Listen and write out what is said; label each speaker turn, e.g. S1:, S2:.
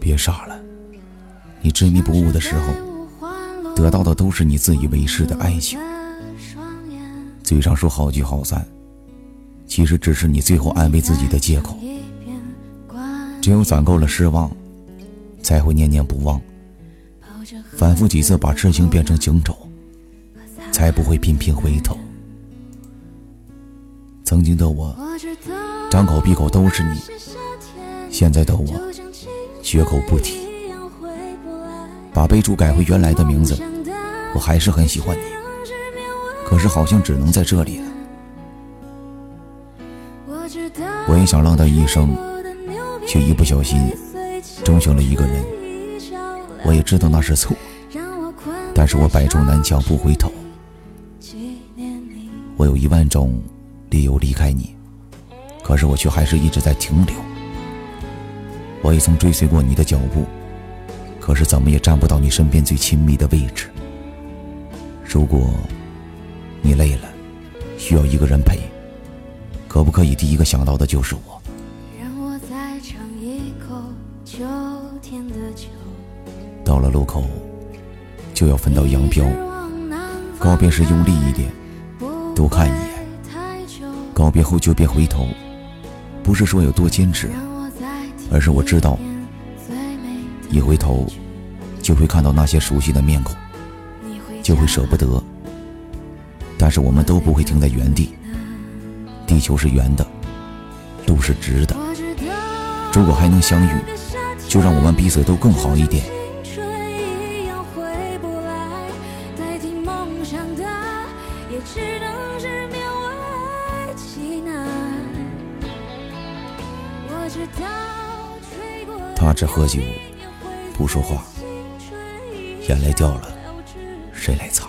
S1: 别傻了，你执迷不悟的时候，得到的都是你自以为是的爱情。嘴上说好聚好散，其实只是你最后安慰自己的借口。只有攒够了失望，才会念念不忘；反复几次把痴情变成情仇，才不会频频回头。曾经的我，张口闭口都是你；现在的我，绝口不提。把备注改回原来的名字，我还是很喜欢你。可是好像只能在这里了。我也想浪荡一生。却一不小心终选了一个人，我也知道那是错，但是我百撞南墙不回头。我有一万种理由离开你，可是我却还是一直在停留。我也曾追随过你的脚步，可是怎么也站不到你身边最亲密的位置。如果你累了，需要一个人陪，可不可以第一个想到的就是我？到了路口，就要分道扬镳。告别时用力一点，多看一眼。告别后就别回头，不是说有多坚持，而是我知道，一回头就会看到那些熟悉的面孔，就会舍不得。但是我们都不会停在原地，地球是圆的，路是直的。如果还能相遇，就让我们彼此都更好一点。知道他只喝酒，不说话，眼泪掉了，谁来擦？